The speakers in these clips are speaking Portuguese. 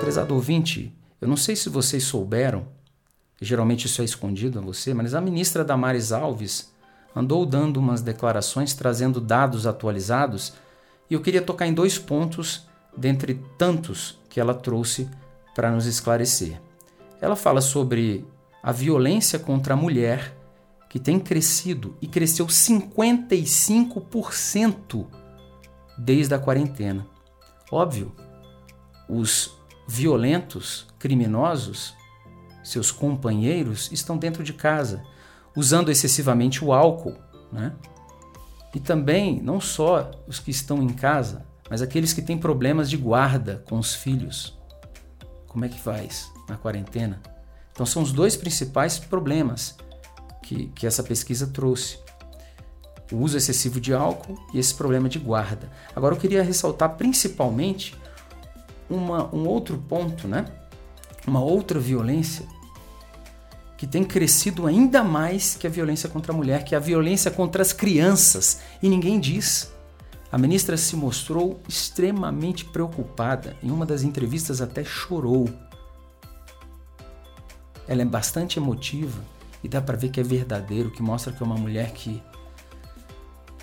Prezado ouvinte, eu não sei se vocês souberam, geralmente isso é escondido a você, mas a ministra Damares Alves andou dando umas declarações trazendo dados atualizados e eu queria tocar em dois pontos dentre tantos que ela trouxe para nos esclarecer. Ela fala sobre a violência contra a mulher que tem crescido e cresceu 55% desde a quarentena. Óbvio, os violentos, criminosos, seus companheiros estão dentro de casa, usando excessivamente o álcool, né? E também, não só os que estão em casa, mas aqueles que têm problemas de guarda com os filhos. Como é que faz na quarentena? Então, são os dois principais problemas que, que essa pesquisa trouxe: o uso excessivo de álcool e esse problema de guarda. Agora, eu queria ressaltar principalmente uma, um outro ponto, né? uma outra violência que tem crescido ainda mais que a violência contra a mulher, que é a violência contra as crianças. E ninguém diz. A ministra se mostrou extremamente preocupada. Em uma das entrevistas até chorou. Ela é bastante emotiva e dá para ver que é verdadeiro, que mostra que é uma mulher que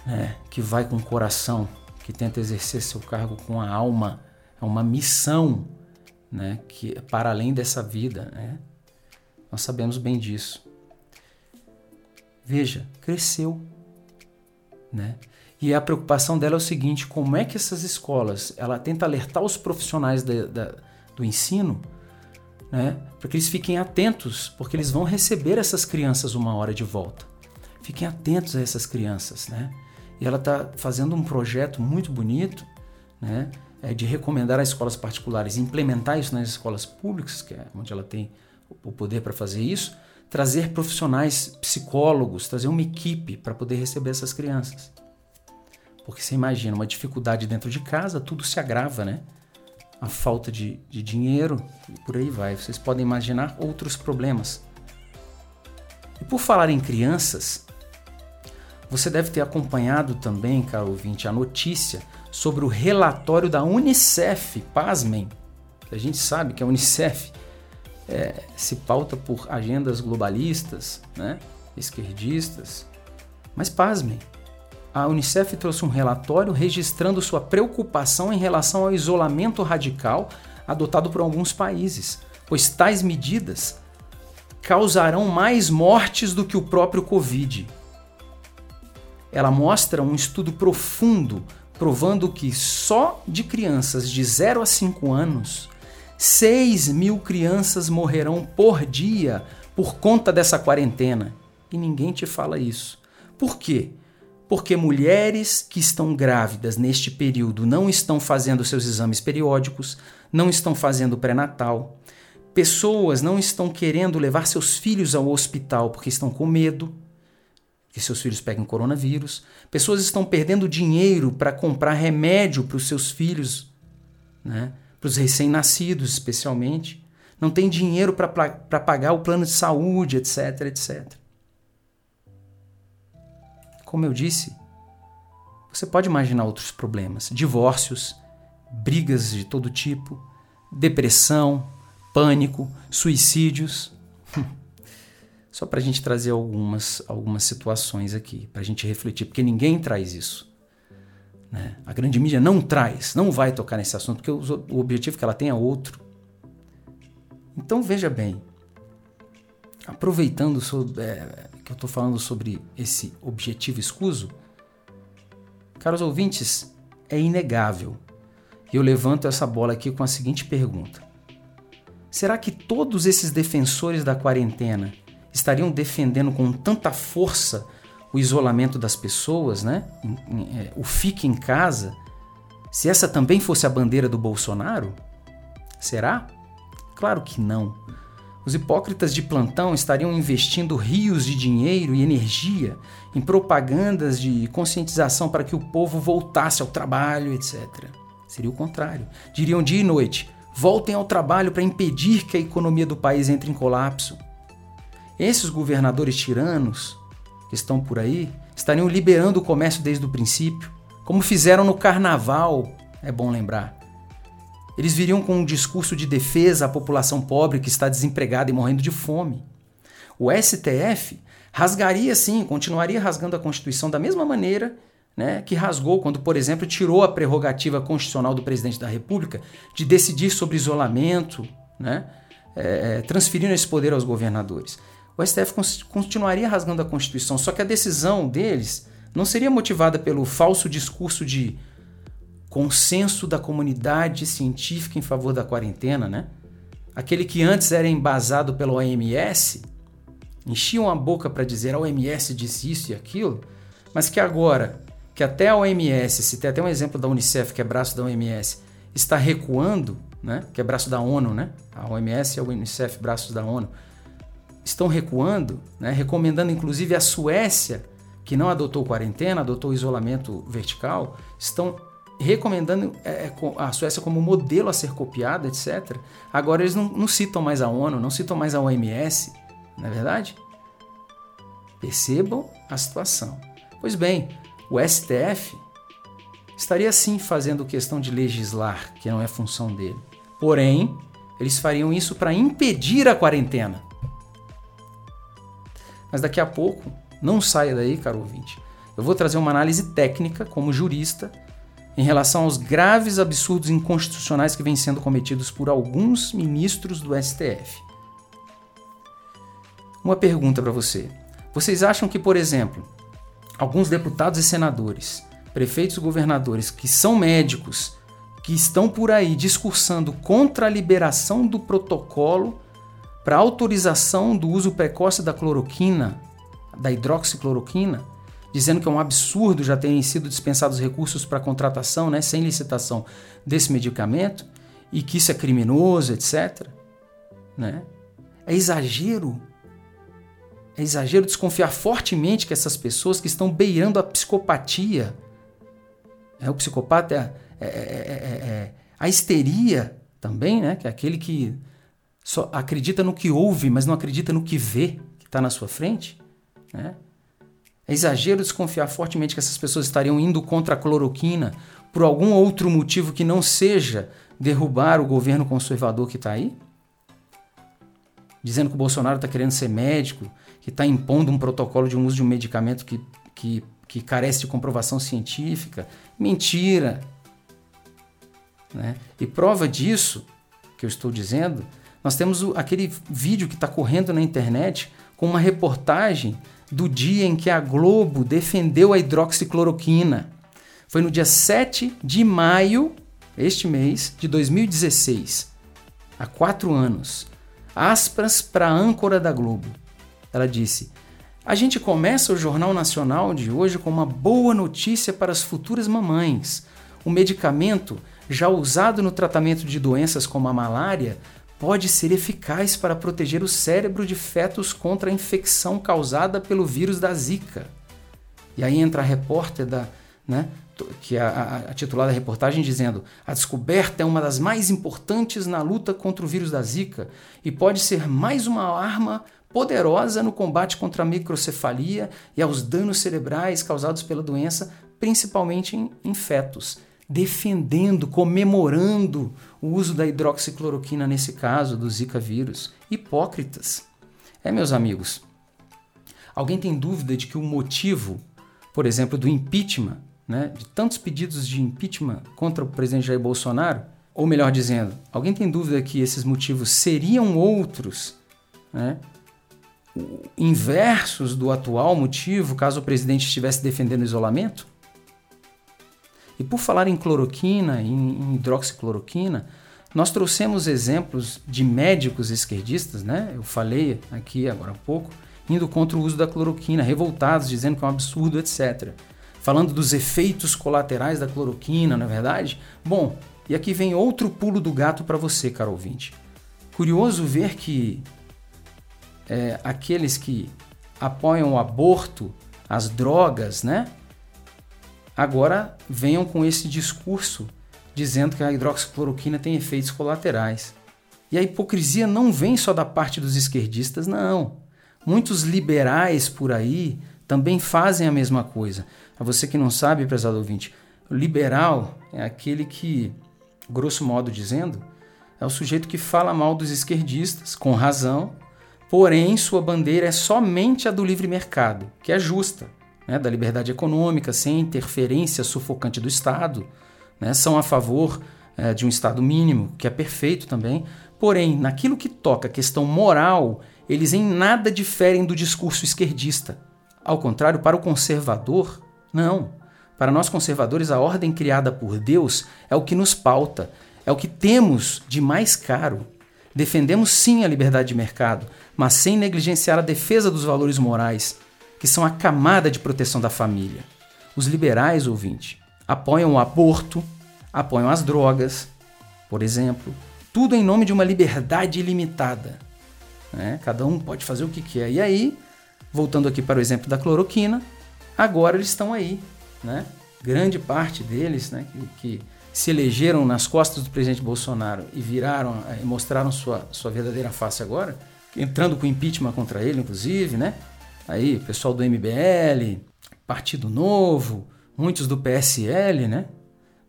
é, que vai com o coração, que tenta exercer seu cargo com a alma é uma missão né, que é para além dessa vida. Né? Nós sabemos bem disso. Veja, cresceu. Né? E a preocupação dela é o seguinte: como é que essas escolas ela tenta alertar os profissionais da, da, do ensino né, para que eles fiquem atentos, porque eles vão receber essas crianças uma hora de volta. Fiquem atentos a essas crianças. Né? E ela está fazendo um projeto muito bonito, né? é, de recomendar às escolas particulares implementar isso nas escolas públicas, que é onde ela tem o poder para fazer isso, trazer profissionais, psicólogos, trazer uma equipe para poder receber essas crianças. Porque você imagina, uma dificuldade dentro de casa, tudo se agrava, né? A falta de, de dinheiro e por aí vai. Vocês podem imaginar outros problemas. E por falar em crianças, você deve ter acompanhado também, caro ouvinte, a notícia sobre o relatório da Unicef. Pasmem, a gente sabe que a Unicef é, se pauta por agendas globalistas, né, esquerdistas. Mas pasmem, a Unicef trouxe um relatório registrando sua preocupação em relação ao isolamento radical adotado por alguns países, pois tais medidas causarão mais mortes do que o próprio Covid. Ela mostra um estudo profundo provando que só de crianças de 0 a 5 anos, 6 mil crianças morrerão por dia por conta dessa quarentena. E ninguém te fala isso. Por quê? Porque mulheres que estão grávidas neste período não estão fazendo seus exames periódicos, não estão fazendo pré-natal. Pessoas não estão querendo levar seus filhos ao hospital porque estão com medo que seus filhos peguem coronavírus. Pessoas estão perdendo dinheiro para comprar remédio para os seus filhos, né? para os recém-nascidos especialmente. Não tem dinheiro para pagar o plano de saúde, etc, etc. Como eu disse, você pode imaginar outros problemas: divórcios, brigas de todo tipo, depressão, pânico, suicídios. Só para a gente trazer algumas, algumas situações aqui, para a gente refletir, porque ninguém traz isso. Né? A grande mídia não traz, não vai tocar nesse assunto, porque o, objetivo que ela tem é outro. Então veja bem, aproveitando sobre, é, que eu estou falando sobre esse objetivo escuso, caros ouvintes, é inegável. E eu levanto essa bola aqui com a seguinte pergunta: Será que todos esses defensores da quarentena estariam defendendo com tanta força o isolamento das pessoas, né? É, o fique em casa, se essa também fosse a bandeira do Bolsonaro? Será? Claro que não. Os hipócritas de plantão estariam investindo rios de dinheiro e energia em propagandas de conscientização para que o povo voltasse ao trabalho, etc. Seria o contrário. Diriam dia e noite: voltem ao trabalho para impedir que a economia do país entre em colapso. Esses governadores tiranos que estão por aí estariam liberando o comércio desde o princípio, como fizeram no carnaval, é bom lembrar. Eles viriam com um discurso de defesa à população pobre que está desempregada e morrendo de fome. O STF rasgaria sim, continuaria rasgando a Constituição da mesma maneira né, que rasgou quando, por exemplo, tirou a prerrogativa constitucional do presidente da República de decidir sobre isolamento, né, é, é transferindo esse poder aos governadores. O STF continuaria rasgando a Constituição, só que a decisão deles não seria motivada pelo falso discurso de consenso da comunidade científica em favor da quarentena, né? Aquele que antes era embasado pela OMS, enchiam a boca para dizer a OMS disse isso e aquilo, mas que agora, que até a OMS, se tem até um exemplo da Unicef, que é braço da OMS, está recuando, né? que é braço da ONU, né? a OMS e a Unicef, braços da ONU, estão recuando, né? recomendando inclusive a Suécia, que não adotou quarentena, adotou isolamento vertical, estão recomendando é, é a Suécia como modelo a ser copiado, etc. Agora eles não, não, citam mais a ONU, não citam mais a OMS, não é verdade? Percebam a situação. Pois bem, o STF estaria sim fazendo questão de legislar, que não é função dele. Porém, eles fariam isso para impedir a quarentena. Mas daqui a pouco, não saia daí, caro ouvinte. Eu vou trazer uma análise técnica, como jurista, em relação aos graves absurdos inconstitucionais que vêm sendo cometidos por alguns ministros do STF. Uma pergunta para você. Vocês acham que, por exemplo, alguns deputados e senadores, prefeitos e governadores que são médicos, que estão por aí discursando contra a liberação do protocolo para autorização do uso precoce da cloroquina, da hidroxicloroquina, dizendo que é um absurdo já terem sido dispensados recursos para contratação, né, sem licitação desse medicamento, e que isso é criminoso, etc. Né? É exagero. É exagero desconfiar fortemente que essas pessoas que estão beirando a psicopatia, é, o psicopata é, é, é a histeria também, né? que é aquele que só acredita no que ouve, mas não acredita no que vê, que está na sua frente. Né? É exagero desconfiar fortemente que essas pessoas estariam indo contra a cloroquina por algum outro motivo que não seja derrubar o governo conservador que está aí? Dizendo que o Bolsonaro está querendo ser médico, que está impondo um protocolo de um uso de um medicamento que, que, que carece de comprovação científica. Mentira! Né? E prova disso que eu estou dizendo, nós temos o, aquele vídeo que está correndo na internet com uma reportagem do dia em que a Globo defendeu a hidroxicloroquina. Foi no dia 7 de maio, este mês, de 2016. Há quatro anos. Aspas para a âncora da Globo. Ela disse: A gente começa o Jornal Nacional de hoje com uma boa notícia para as futuras mamães. O medicamento, já usado no tratamento de doenças como a malária, pode ser eficaz para proteger o cérebro de fetos contra a infecção causada pelo vírus da Zika. E aí entra a repórter da, né, que é a, a, a titulada reportagem dizendo: a descoberta é uma das mais importantes na luta contra o vírus da Zika e pode ser mais uma arma poderosa no combate contra a microcefalia e aos danos cerebrais causados pela doença, principalmente em, em fetos defendendo, comemorando o uso da hidroxicloroquina nesse caso do Zika vírus. Hipócritas. É, meus amigos. Alguém tem dúvida de que o motivo, por exemplo, do impeachment, né, de tantos pedidos de impeachment contra o presidente Jair Bolsonaro, ou melhor dizendo, alguém tem dúvida que esses motivos seriam outros, né, inversos do atual motivo, caso o presidente estivesse defendendo o isolamento? E por falar em cloroquina, em, hidroxicloroquina, nós trouxemos exemplos de médicos esquerdistas, né? Eu falei aqui agora há pouco, indo contra o uso da cloroquina, revoltados, dizendo que é um absurdo, etc. Falando dos efeitos colaterais da cloroquina, não é verdade? Bom, e aqui vem outro pulo do gato para você, caro ouvinte. Curioso ver que é, aqueles que apoiam o aborto, as drogas, né? Agora venham com esse discurso dizendo que a hidroxicloroquina tem efeitos colaterais. E a hipocrisia não vem só da parte dos esquerdistas, não. Muitos liberais por aí também fazem a mesma coisa. A você que não sabe, prezado ouvinte, liberal é aquele que, grosso modo dizendo, é o sujeito que fala mal dos esquerdistas, com razão, porém sua bandeira é somente a do livre mercado, que é justa, né, da liberdade econômica, sem interferência sufocante do Estado, né, são a favor é, de um Estado mínimo, que é perfeito também, porém, naquilo que toca a questão moral, eles em nada diferem do discurso esquerdista. Ao contrário, para o conservador, não. Para nós conservadores, a ordem criada por Deus é o que nos pauta, é o que temos de mais caro. Defendemos sim a liberdade de mercado, mas sem negligenciar a defesa dos valores morais, que são a camada de proteção da família. Os liberais, ouvinte, apoiam o aborto, apoiam as drogas, por exemplo, tudo em nome de uma liberdade ilimitada. Né? Cada um pode fazer o que quer. E aí, voltando aqui para o exemplo da cloroquina, agora eles estão aí. Né? Grande parte deles, né, que, que se elegeram nas costas do presidente Bolsonaro e viraram eh, e mostraram sua, sua verdadeira face agora, entrando com impeachment contra ele, inclusive, né? Aí, pessoal do MBL, Partido Novo, muitos do PSL, né?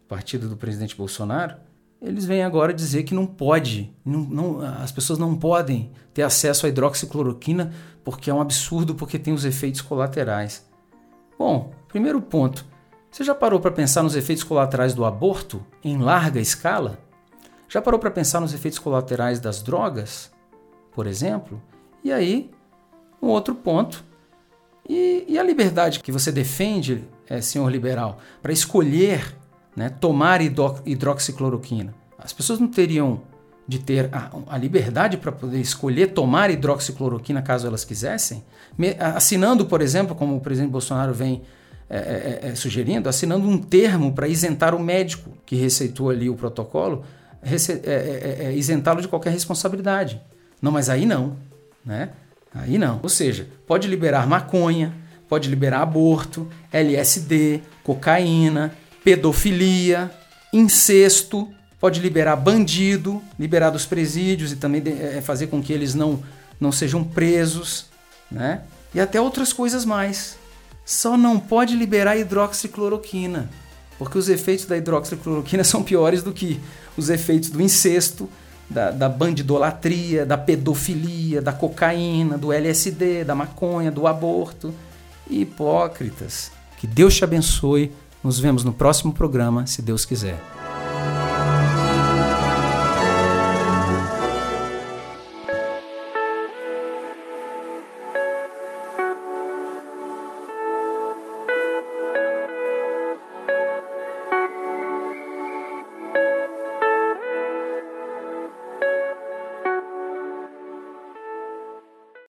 Partido do presidente Bolsonaro, eles vêm agora dizer que não pode, não, não, as pessoas não podem ter acesso à hidroxicloroquina porque é um absurdo, porque tem os efeitos colaterais. Bom, primeiro ponto, você já parou para pensar nos efeitos colaterais do aborto em larga escala? Já parou para pensar nos efeitos colaterais das drogas, por exemplo? E aí, um outro ponto. E, e a liberdade que você defende, é, senhor liberal, para escolher né, tomar hidroxicloroquina. As pessoas não teriam de ter a, a liberdade para poder escolher tomar hidroxicloroquina caso elas quisessem, me, assinando, por exemplo, como o presidente Bolsonaro vem é, é, é, sugerindo, assinando um termo para isentar o médico que receitou ali o protocolo, é, é, isentá-lo de qualquer responsabilidade. Não, mas aí não, né? Aí não. Ou seja, pode liberar maconha, pode liberar aborto, LSD, cocaína, pedofilia, incesto, pode liberar bandido, liberar dos presídios e também é, fazer com que eles não, não sejam presos, né? E até outras coisas mais. Só não pode liberar hidroxicloroquina, porque os efeitos da hidroxicloroquina são piores do que os efeitos do incesto, da, da bandidolatria, da pedofilia, da cocaína, do LSD, da maconha, do aborto. Hipócritas. Que Deus te abençoe nos vemos no próximo programa, se Deus quiser.